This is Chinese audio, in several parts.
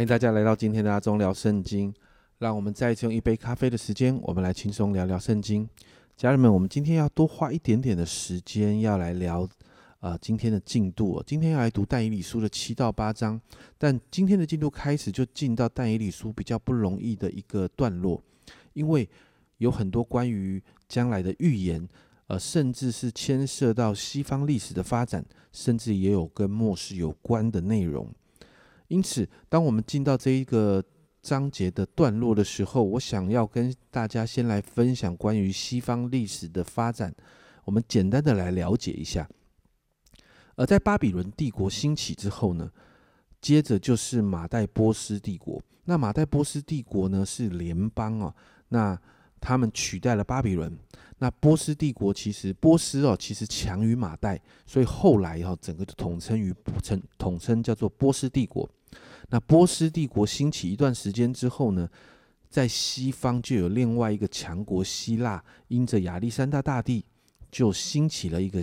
欢迎大家来到今天的阿忠聊圣经。让我们再次用一杯咖啡的时间，我们来轻松聊聊圣经。家人们，我们今天要多花一点点的时间，要来聊呃今天的进度。今天要来读但以理书的七到八章，但今天的进度开始就进到但以理书比较不容易的一个段落，因为有很多关于将来的预言，呃，甚至是牵涉到西方历史的发展，甚至也有跟末世有关的内容。因此，当我们进到这一个章节的段落的时候，我想要跟大家先来分享关于西方历史的发展，我们简单的来了解一下。而在巴比伦帝国兴起之后呢，接着就是马代波斯帝国。那马代波斯帝国呢是联邦哦，那他们取代了巴比伦。那波斯帝国其实波斯哦，其实强于马代，所以后来哈整个统称于称统称叫做波斯帝国。那波斯帝国兴起一段时间之后呢，在西方就有另外一个强国希腊，因着亚历山大大帝，就兴起了一个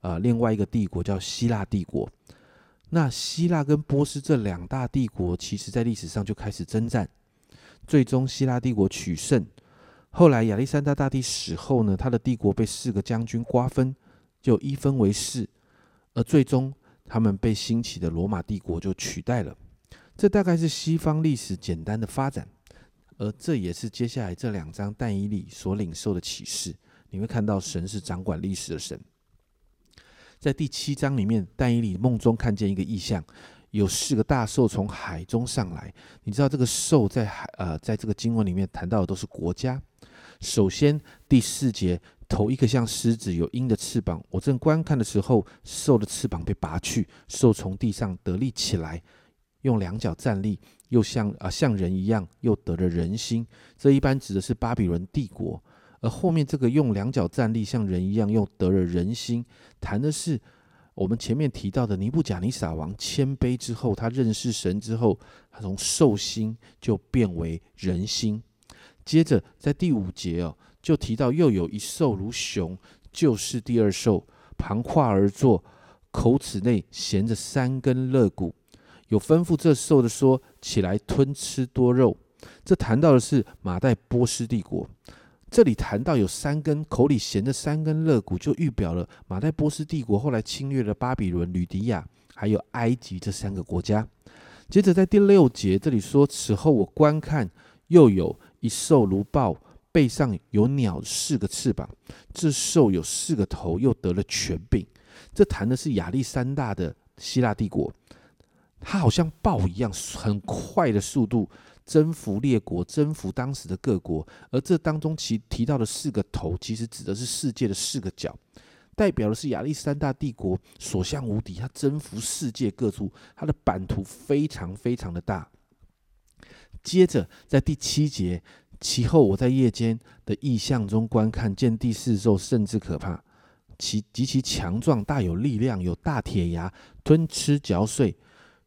呃另外一个帝国叫希腊帝国。那希腊跟波斯这两大帝国，其实在历史上就开始征战，最终希腊帝国取胜。后来亚历山大大帝死后呢，他的帝国被四个将军瓜分，就一分为四，而最终他们被兴起的罗马帝国就取代了。这大概是西方历史简单的发展，而这也是接下来这两章但以理所领受的启示。你会看到神是掌管历史的神。在第七章里面，但以理梦中看见一个意象，有四个大兽从海中上来。你知道这个兽在海呃，在这个经文里面谈到的都是国家。首先第四节，头一个像狮子，有鹰的翅膀。我正观看的时候，兽的翅膀被拔去，兽从地上得力起来。用两脚站立，又像啊像人一样，又得了人心。这一般指的是巴比伦帝国，而后面这个用两脚站立像人一样，又得了人心，谈的是我们前面提到的尼布甲尼撒王谦卑之后，他认识神之后，他从兽心就变为人心。接着在第五节哦，就提到又有一兽如熊，就是第二兽，盘跨而坐，口齿内衔着三根肋骨。有吩咐这兽的说：“起来吞吃多肉。”这谈到的是马代波斯帝国。这里谈到有三根口里衔着三根肋骨，就预表了马代波斯帝国后来侵略了巴比伦、吕迪亚还有埃及这三个国家。接着在第六节这里说：“此后我观看，又有一兽如豹，背上有鸟四个翅膀。这兽有四个头，又得了权柄。”这谈的是亚历山大的希腊帝国。他好像豹一样，很快的速度征服列国，征服当时的各国。而这当中其提到的四个头，其实指的是世界的四个角，代表的是亚历山大帝国所向无敌，他征服世界各处，他的版图非常非常的大。接着在第七节，其后我在夜间的异象中观看，见第四兽甚至可怕，其极其强壮，大有力量，有大铁牙，吞吃嚼碎。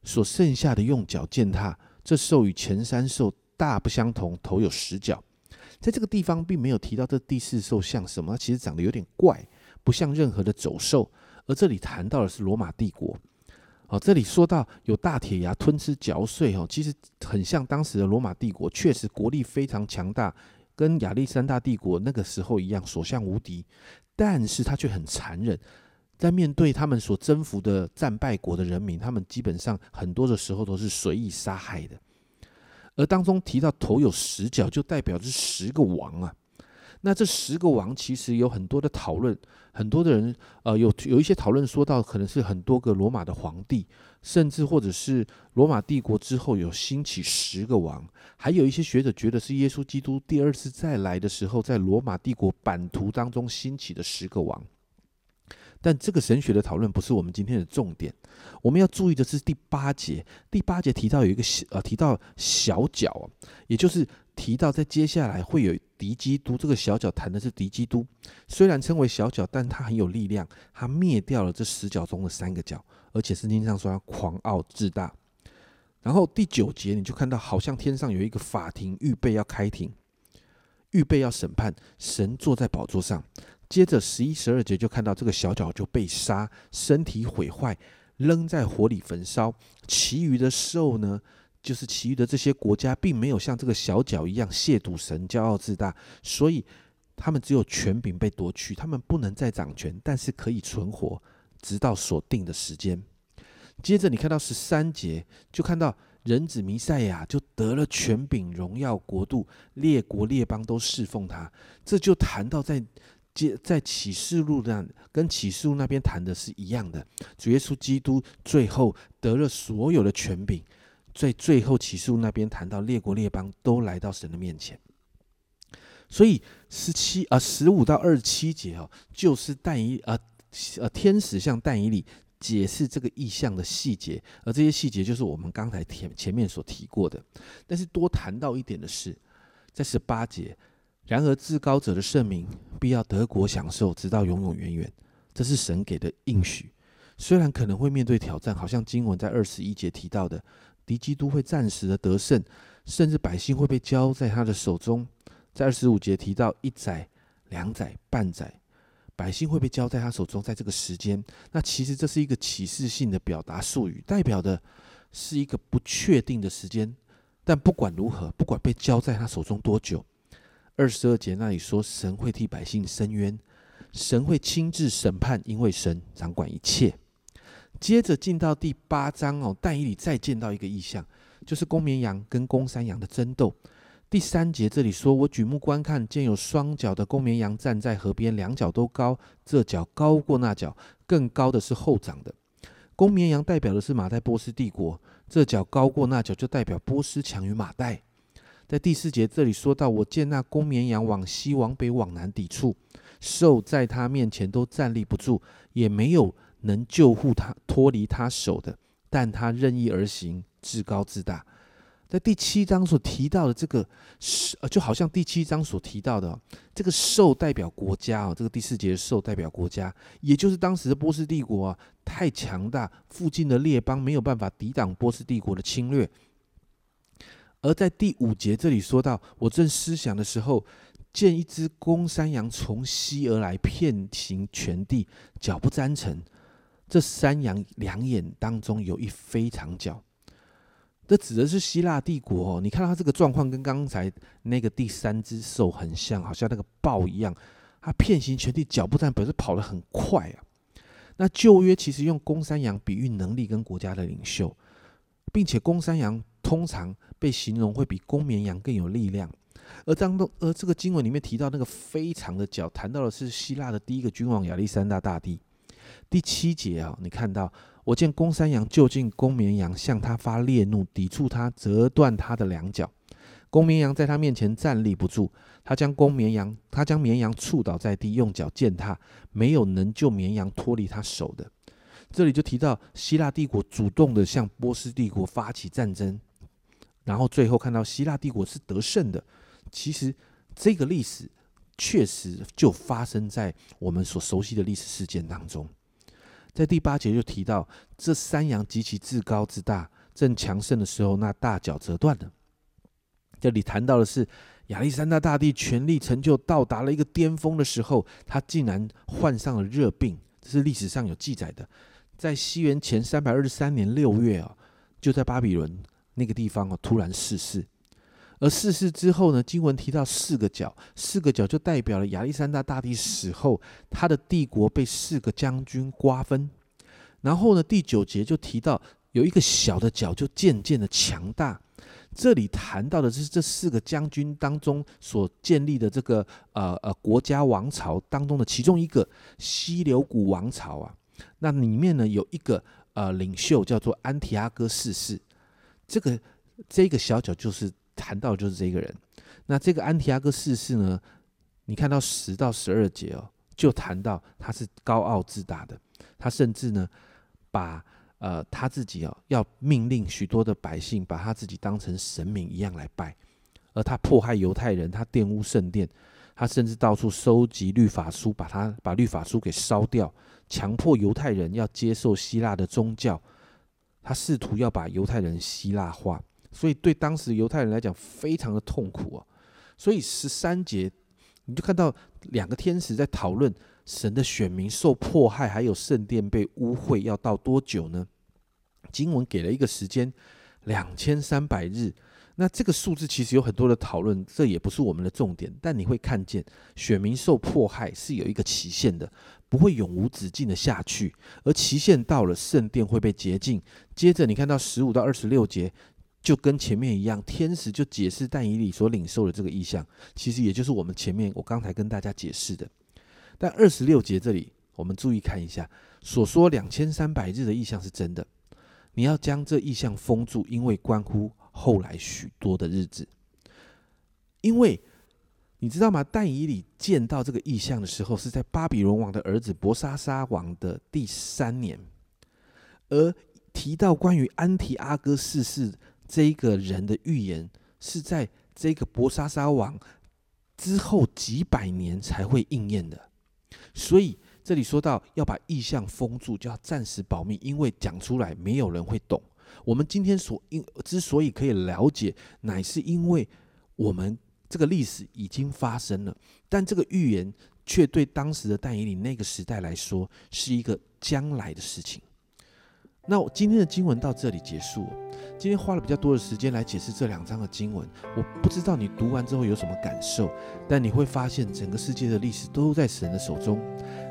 所剩下的用脚践踏，这兽与前三兽大不相同，头有十角。在这个地方并没有提到这第四兽像什么，其实长得有点怪，不像任何的走兽。而这里谈到的是罗马帝国。哦，这里说到有大铁牙吞吃嚼碎，哦，其实很像当时的罗马帝国，确实国力非常强大，跟亚历山大帝国那个时候一样所向无敌，但是它却很残忍。在面对他们所征服的战败国的人民，他们基本上很多的时候都是随意杀害的。而当中提到头有十角，就代表是十个王啊。那这十个王其实有很多的讨论，很多的人呃有有一些讨论说到可能是很多个罗马的皇帝，甚至或者是罗马帝国之后有兴起十个王，还有一些学者觉得是耶稣基督第二次再来的时候，在罗马帝国版图当中兴起的十个王。但这个神学的讨论不是我们今天的重点，我们要注意的是第八节。第八节提到有一个小呃，提到小角，也就是提到在接下来会有敌基督。这个小角谈的是敌基督，虽然称为小角，但他很有力量，他灭掉了这十角中的三个角，而且圣经上说他狂傲自大。然后第九节你就看到，好像天上有一个法庭，预备要开庭，预备要审判，神坐在宝座上。接着十一、十二节就看到这个小角就被杀，身体毁坏，扔在火里焚烧。其余的兽呢，就是其余的这些国家，并没有像这个小角一样亵渎神、骄傲自大，所以他们只有权柄被夺去，他们不能再掌权，但是可以存活，直到所定的时间。接着你看到十三节，就看到人子弥赛亚就得了权柄、荣耀、国度，列国列邦都侍奉他。这就谈到在接在启示录那跟启示录那边谈的是一样的，主耶稣基督最后得了所有的权柄。在最后启示录那边谈到列国列邦都来到神的面前，所以十七啊十五到二十七节哦，就是但以呃呃天使向但以里。解释这个意象的细节，而这些细节就是我们刚才前前面所提过的。但是多谈到一点的是，在十八节，然而至高者的圣名必要得国享受，直到永永远远。这是神给的应许。虽然可能会面对挑战，好像经文在二十一节提到的，敌基督会暂时的得胜，甚至百姓会被交在他的手中。在二十五节提到一载、两载、半载。百姓会被交在他手中，在这个时间，那其实这是一个启示性的表达术语，代表的是一个不确定的时间。但不管如何，不管被交在他手中多久，二十二节那里说，神会替百姓伸冤，神会亲自审判，因为神掌管一切。接着进到第八章哦，但以理再见到一个意象，就是公绵羊跟公山羊的争斗。第三节这里说：“我举目观看，见有双脚的公绵羊站在河边，两脚都高，这脚高过那脚，更高的是后长的。公绵羊代表的是马代波斯帝国，这脚高过那脚，就代表波斯强于马代。”在第四节这里说到：“我见那公绵羊往西、往北、往南抵触，兽在他面前都站立不住，也没有能救护他脱离他手的，但他任意而行，自高自大。”在第七章所提到的这个是呃，就好像第七章所提到的这个兽代表国家啊，这个第四节的兽代表国家，也就是当时的波斯帝国啊，太强大，附近的列邦没有办法抵挡波斯帝国的侵略。而在第五节这里说到，我正思想的时候，见一只公山羊从西而来，遍行全地，脚不沾尘。这山羊两眼当中有一非常角。这指的是希腊帝国哦，你看它这个状况跟刚才那个第三只兽很像，好像那个豹一样，它遍行全地，脚步站，表示跑得很快啊。那旧约其实用公山羊比喻能力跟国家的领袖，并且公山羊通常被形容会比公绵羊更有力量。而当中，而这个经文里面提到那个非常的脚，谈到的是希腊的第一个君王亚历山大大帝。第七节啊，你看到。我见公山羊就近公绵羊，向他发烈怒，抵触他，折断他的两脚。公绵羊在他面前站立不住，他将公绵羊，他将绵羊触倒在地，用脚践踏，没有能救绵羊脱离他手的。这里就提到希腊帝国主动的向波斯帝国发起战争，然后最后看到希腊帝国是得胜的。其实这个历史确实就发生在我们所熟悉的历史事件当中。在第八节就提到，这山羊极其自高自大，正强盛的时候，那大脚折断了。这里谈到的是亚历山大大帝权力成就到达了一个巅峰的时候，他竟然患上了热病，这是历史上有记载的。在西元前三百二十三年六月啊，就在巴比伦那个地方哦，突然逝世。而逝世之后呢？经文提到四个角，四个角就代表了亚历山大大帝死后，他的帝国被四个将军瓜分。然后呢，第九节就提到有一个小的角就渐渐的强大。这里谈到的是这四个将军当中所建立的这个呃呃国家王朝当中的其中一个西流古王朝啊。那里面呢有一个呃领袖叫做安提阿哥四世，这个这个小角就是。谈到就是这个人，那这个安提阿哥四世呢？你看到十到十二节哦，就谈到他是高傲自大的，他甚至呢，把呃他自己哦要命令许多的百姓把他自己当成神明一样来拜，而他迫害犹太人，他玷污圣殿，他甚至到处收集律法书，把他把律法书给烧掉，强迫犹太人要接受希腊的宗教，他试图要把犹太人希腊化。所以对当时犹太人来讲，非常的痛苦啊。所以十三节，你就看到两个天使在讨论神的选民受迫害，还有圣殿被污秽，要到多久呢？经文给了一个时间，两千三百日。那这个数字其实有很多的讨论，这也不是我们的重点。但你会看见，选民受迫害是有一个期限的，不会永无止境的下去。而期限到了，圣殿会被洁净。接着你看到十五到二十六节，就跟前面一样，天使就解释但以理所领受的这个意象，其实也就是我们前面我刚才跟大家解释的。但二十六节这里，我们注意看一下，所说两千三百日的意象是真的。你要将这意象封住，因为关乎。后来许多的日子，因为你知道吗？但以里见到这个意象的时候，是在巴比伦王的儿子伯沙沙王的第三年，而提到关于安提阿哥逝世这一个人的预言，是在这个伯沙沙王之后几百年才会应验的。所以这里说到要把意象封住，就要暂时保密，因为讲出来没有人会懂。我们今天所因之所以可以了解，乃是因为我们这个历史已经发生了，但这个预言却对当时的但以理那个时代来说是一个将来的事情。那我今天的经文到这里结束。今天花了比较多的时间来解释这两章的经文，我不知道你读完之后有什么感受，但你会发现整个世界的历史都在神的手中。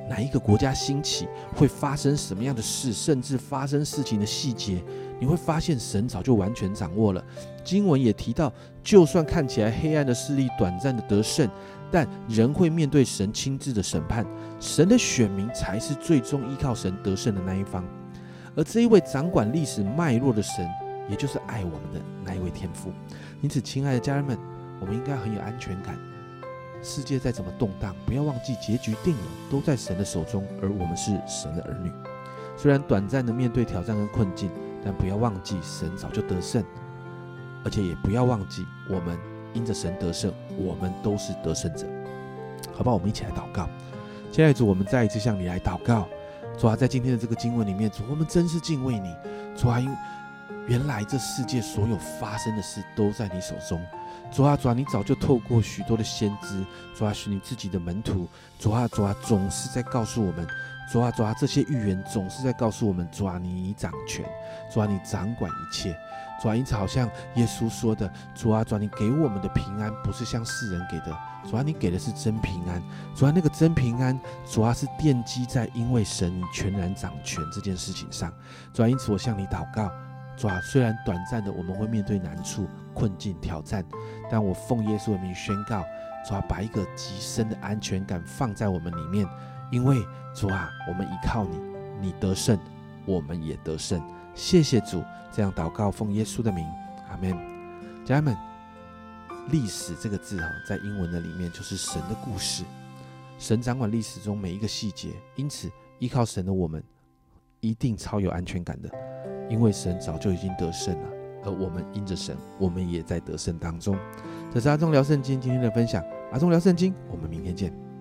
哪一个国家兴起，会发生什么样的事，甚至发生事情的细节，你会发现神早就完全掌握了。经文也提到，就算看起来黑暗的势力短暂的得胜，但仍会面对神亲自的审判。神的选民才是最终依靠神得胜的那一方。而这一位掌管历史脉络的神，也就是爱我们的那一位天父。因此，亲爱的家人们，我们应该很有安全感。世界再怎么动荡，不要忘记结局定了，都在神的手中，而我们是神的儿女。虽然短暂的面对挑战跟困境，但不要忘记神早就得胜，而且也不要忘记我们因着神得胜，我们都是得胜者。好吧，我们一起来祷告。亲爱的主，我们再一次向你来祷告。主啊，在今天的这个经文里面，主我们真是敬畏你。主啊，因原来这世界所有发生的事都在你手中。主啊，主啊，你早就透过许多的先知，主啊，是你自己的门徒，主啊，主啊，总是在告诉我们，主啊，主啊，这些预言总是在告诉我们，主啊，你掌权，主啊，你掌管一切，主啊，因此好像耶稣说的，主啊，主啊，你给我们的平安不是像世人给的，主啊，你给的是真平安，主啊，那个真平安，主啊，是奠基在因为神你全然掌权这件事情上，主啊，因此我向你祷告。主啊，虽然短暂的我们会面对难处、困境、挑战，但我奉耶稣的名宣告：主啊，把一个极深的安全感放在我们里面，因为主啊，我们依靠你，你得胜，我们也得胜。谢谢主，这样祷告，奉耶稣的名，阿门。家人们，历史这个字哈，在英文的里面就是神的故事，神掌管历史中每一个细节，因此依靠神的我们，一定超有安全感的。因为神早就已经得胜了，而我们因着神，我们也在得胜当中。这是阿忠聊圣经今天的分享，阿忠聊圣经，我们明天见。